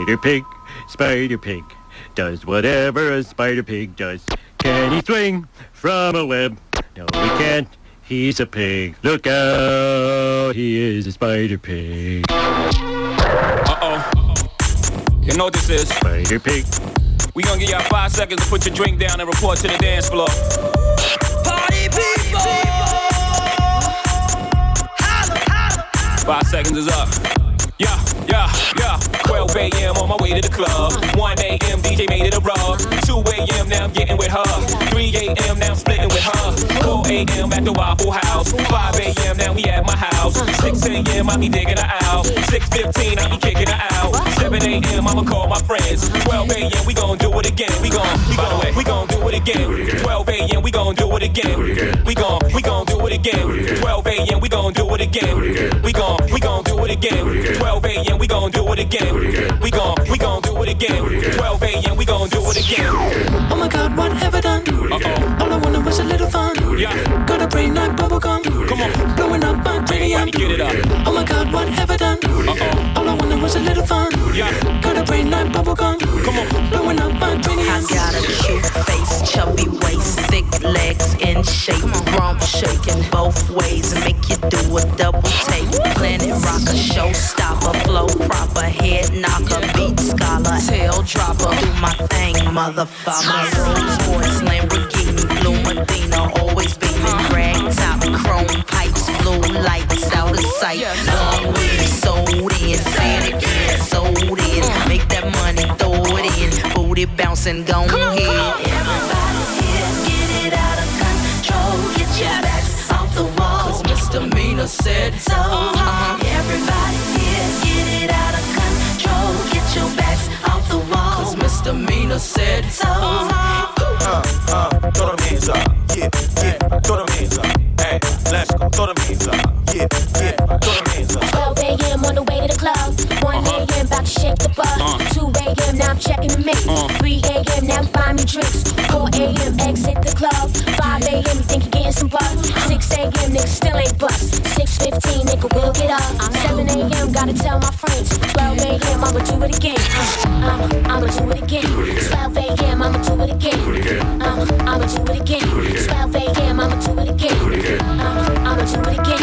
Spider Pig, Spider Pig, does whatever a Spider Pig does. Can he swing from a web? No, he can't. He's a pig. Look out, he is a Spider Pig. Uh-oh. You know what this is? Spider Pig. We gonna give y'all five seconds to put your drink down and report to the dance floor. Party people! Five seconds is up. Yeah, yeah, yeah. 12 a.m. on my way to the club. 1 a.m. DJ made it a rub. 2 a.m. now I'm getting with her. 3 a.m. now I'm splitting with her. 4 a.m. at the Waffle House. 5 a.m. now we at my house. 6 a.m. I be digging her out. 6:15 I be kicking her out. 7 a.m. I'ma call my friends. 12 a.m. we gon' do it again. We gon' we gon' we gon' do it again. 12 a.m. we gon' do it again. We gon' we gon' do it again. 12 a.m. we gon' do it again. We gon' we gon' do it again. 12 a.m. we gon' do it again. We gon' we gon' do it again. 12 a.m. we gon' do it again. Oh my god, what have I done? Uh-oh. All I wanted was a little fun. Yeah. Got a brain like bubblegum. Come on. Blowing up my cranium. Get it up. Oh my god, what have I done? Uh-oh. All I wanted was a little fun. Yeah. Got a brain like bubblegum. Come on. Blowing up my I got a cute face, chubby waist, thick legs in shape, rump shaking both ways, make you do a double take. Planet rocker, showstopper, flow proper, head knocker, beat scholar, tail dropper, do my thing, motherfucker. Rolls Royce, Lamborghini, blue Medina, always beaming, rag top, chrome pipes, blue lights out of sight. Long weed, sold in, say it again, sold in, make that money, throw it in, booty bouncing, go ahead. Everybody here, get it out of control. Get your backs off the wall. Misdemeanor said So, everybody here, get it out of control. Get your backs off the wall. misdemeanor said So, Uh, uh, throw them hands up. Yeah, yeah, throw them hands up. Hey, let's go. Throw them hands up. Yeah, yeah, throw them hands up. 12 a.m. on the way to the club. 1 a.m. about to shake the butt. 2 a.m. now I'm checking the mix. 3 a.m. now I'm me drinks. 4 a.m. exit the club. 5 a.m. you think you're getting some butt. 6 a.m. nigga still ain't bust. 6:15 nigga will get up. 7 a.m. gotta tell my friends. 12 a.m. I'ma do it again. Uh, I'ma do it again. 12 a.m. I'ma do it again. Uh, I'ma do it again. 12 a.m. I'ma do it again. Uh, I'ma do it again.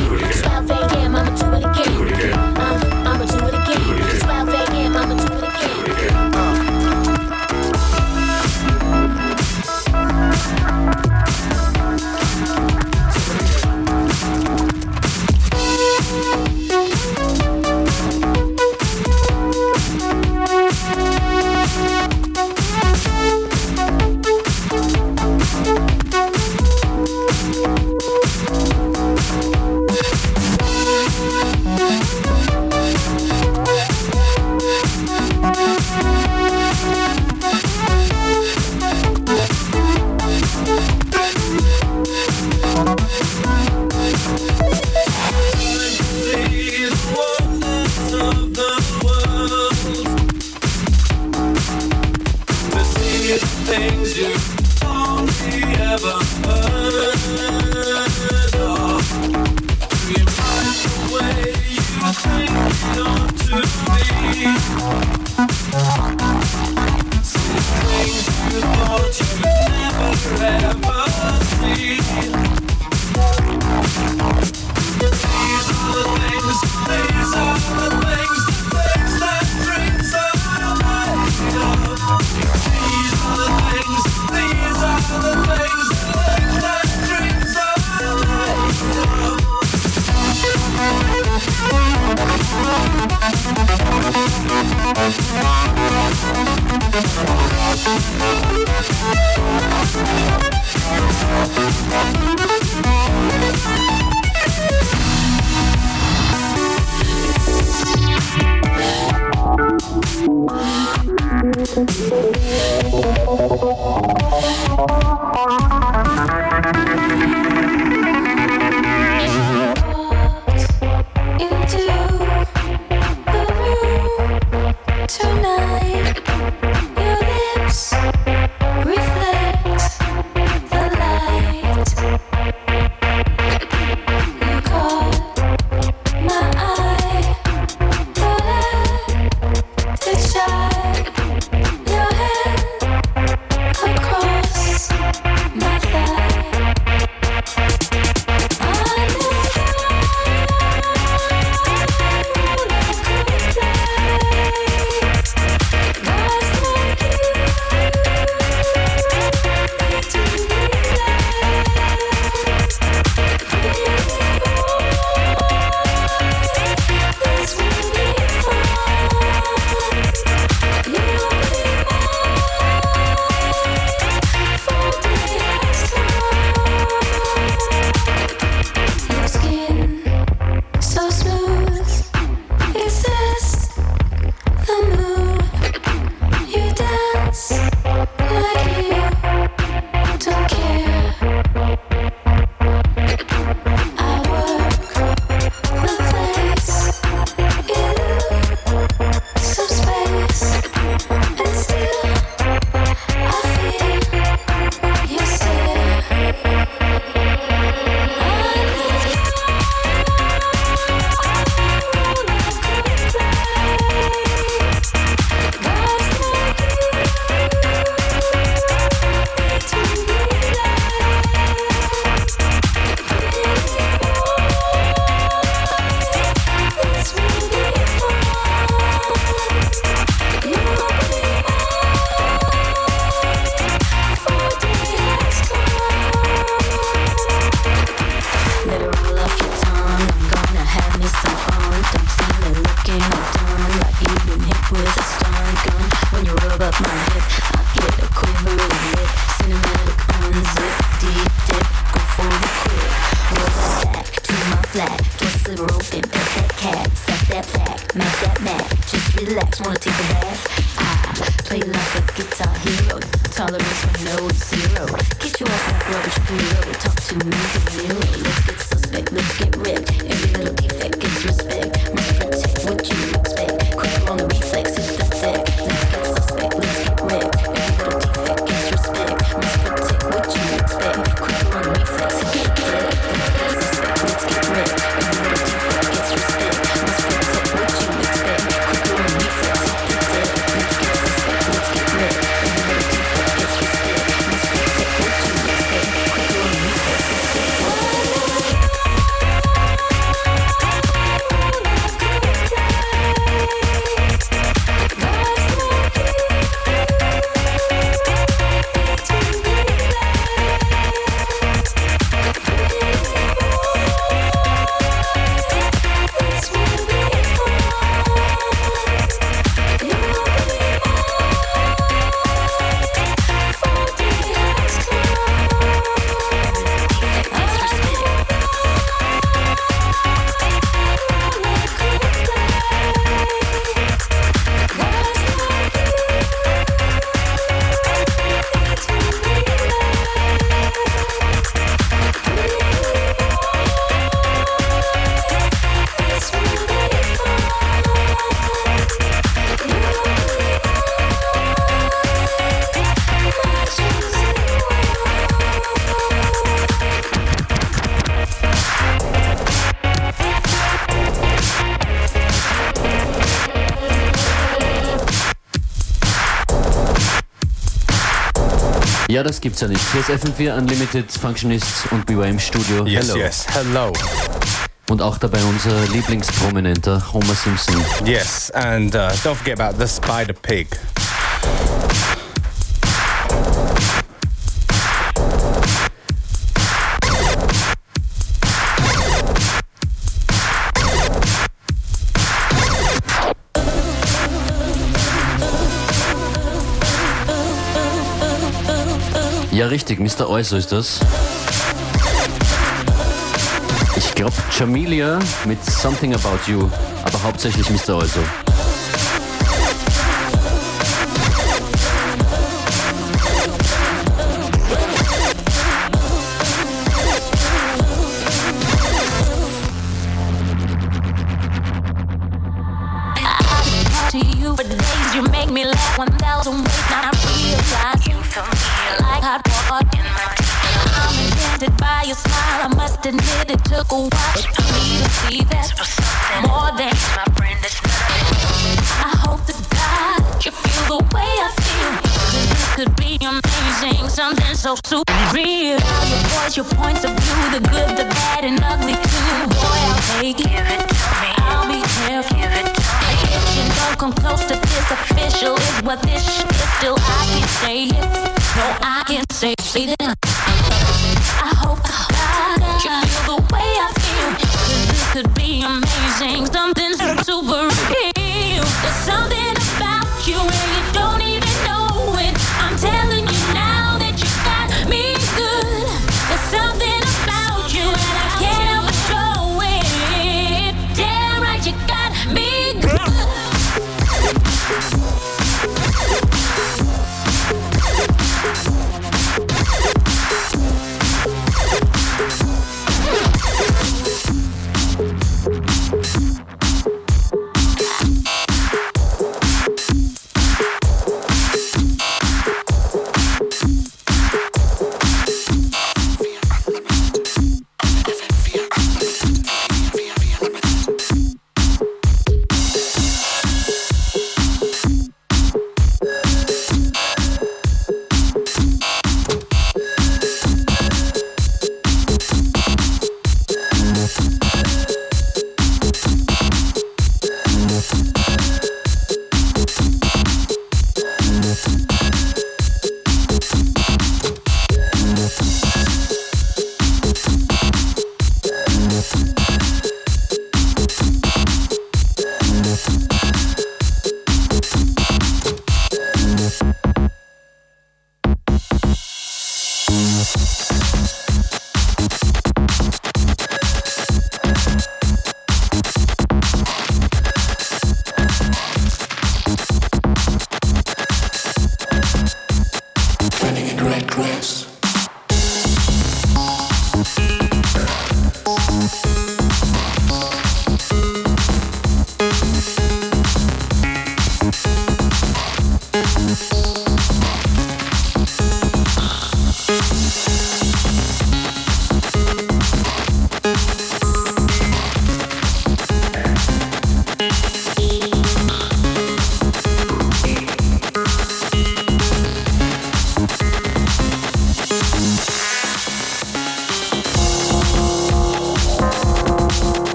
Ja, das gibt's ja nicht. Hier ist FM4 Unlimited Functionists und BYM Studio. Yes, hello. yes, hello. Und auch dabei unser Lieblingsprominenter Homer Simpson. Yes, and uh, don't forget about the Spider Pig. Ja, richtig, Mr. Euso ist das. Ich glaube, Jamilia mit Something About You, aber hauptsächlich Mr. Euso. too real. Now your points of view, the good, the bad, and ugly too. Boy, I'll take it. Give it to me. I'll be careful. Give it If you don't come close to this official, is what this shit is. Still, I can say it. No, I can say it. I hope God you feel the way I feel. Cause this could be amazing. Something super real. There's something about you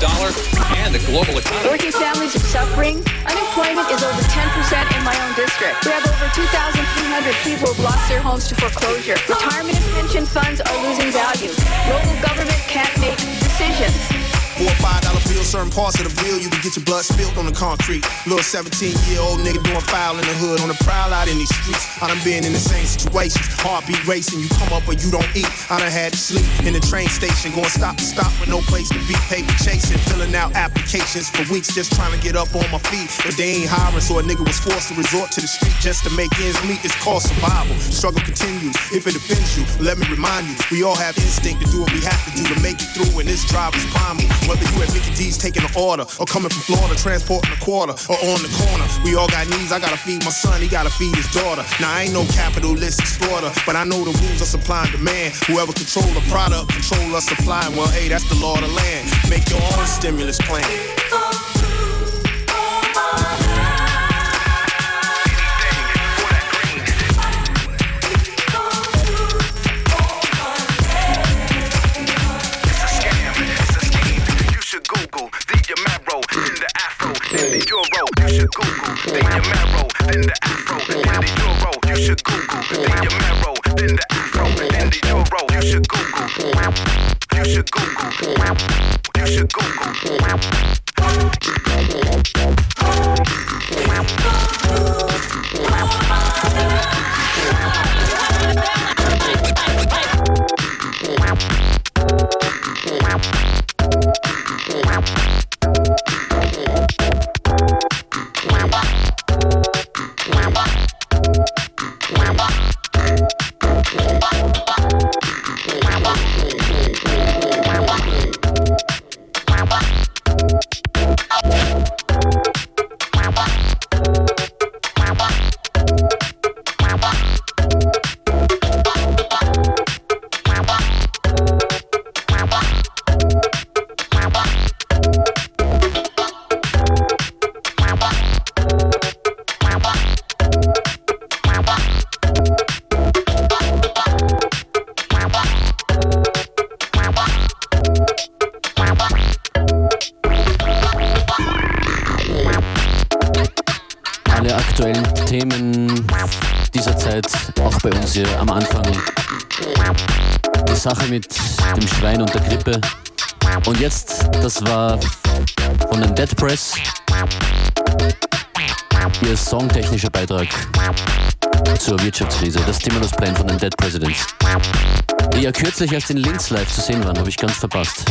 dollar and the global economy. Working families are suffering. Unemployment is over 10% in my own district. We have over 2,300 people who've lost their homes to foreclosure. Retirement and pension funds are losing value. Local government can't make decisions. Four or five dollar bills, certain parts of the bill, you can get your blood spilled on the concrete. Little 17 year old nigga doing foul in the hood on the prowl out in these streets. I done been in the same situation. Heartbeat racing, you come up or you don't eat. I done had to sleep in the train station, going stop to stop with no place to be. Paper chasing, filling out applications for weeks, just trying to get up on my feet. But they ain't hiring, so a nigga was forced to resort to the street just to make ends meet. It's called survival. Struggle continues. If it offends you, let me remind you, we all have instinct to do what we have to do to make it through, and this drive is primal. Whether you at Mickey D's taking an order, or coming from Florida transporting a quarter, or on the corner, we all got needs. I gotta feed my son, he gotta feed his daughter. Now I ain't no capitalist exploiter, but I know the rules of supply and demand. Whoever control the product, control the supply. Well, hey, that's the law of the land. Make your own stimulus plan. The Euro. You should Google the Camaro, then the Afro, then the Euro. You should Google the Camaro, then the Afro, then the Euro. You should Google. Mit dem Schwein und der Grippe. Und jetzt, das war von den Dead Press, ihr songtechnischer Beitrag zur Wirtschaftskrise, das Stimulus Plan von den Dead Presidents. Die ja kürzlich erst in Linz live zu sehen waren, habe ich ganz verpasst.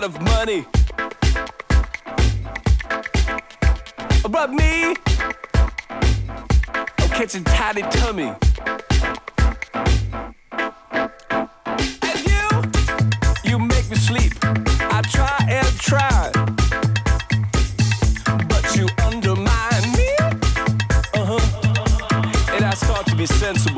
lot of money. But me, I'm catching tidy tummy. And you, you make me sleep. I try and try. But you undermine me. Uh huh. And I start to be sensible.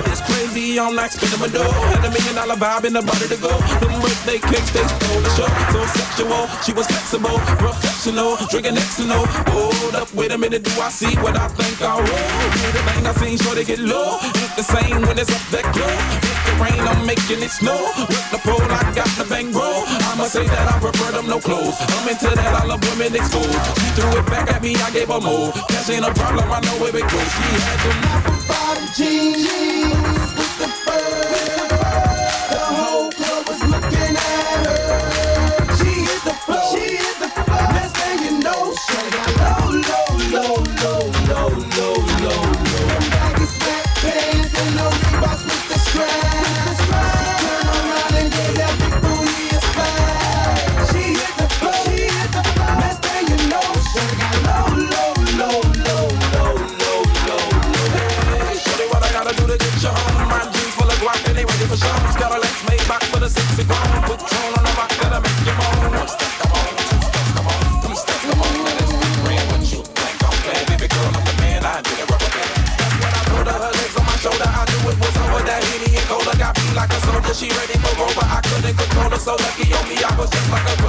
party all night, spinning my dough. Had a million dollar vibe in the body to go. Them birthday cakes, they stole the show. So sexual, she was flexible, professional, drinking Xano. Hold up, wait a minute, do I see what I think I wrote? The thing I seen, sure they get low. Ain't the same when it's up that close. With the rain, I'm making it snow. With the pole, I got the bang roll. I'ma say that I prefer them no clothes. I'm into that, I love women exposed. She threw it back at me, I gave her more. Cash ain't a problem, I know where it goes. She had them. Jeans with the bird. so lucky on me, I was just like a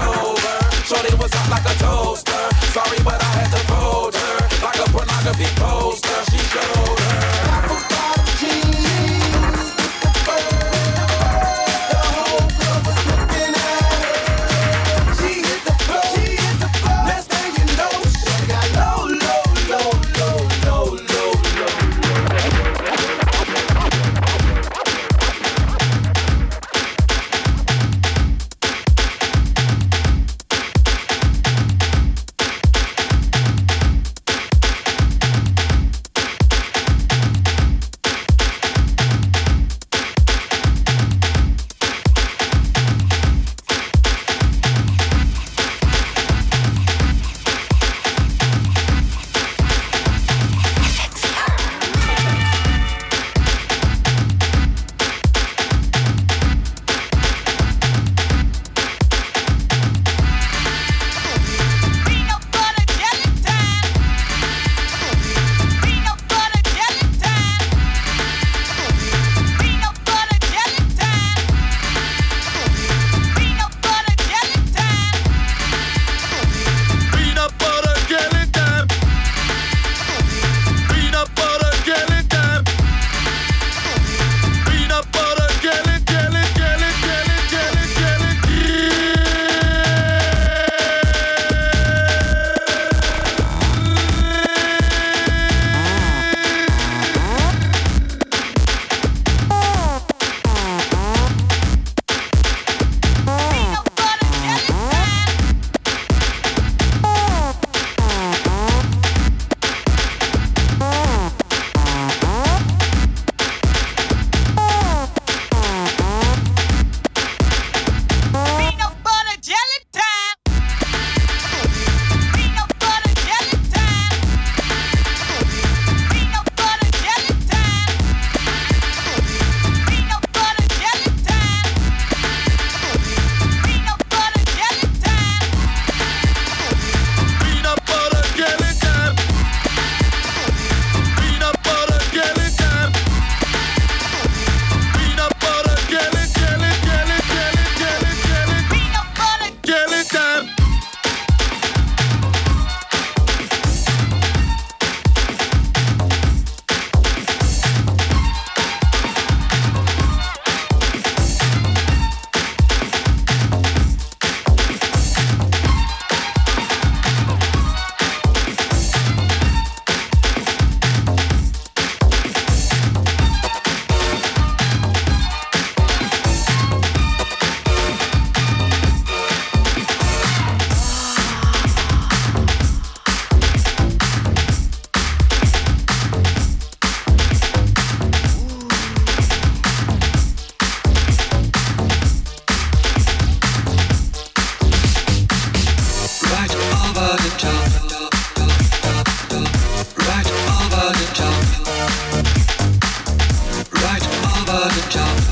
for the job.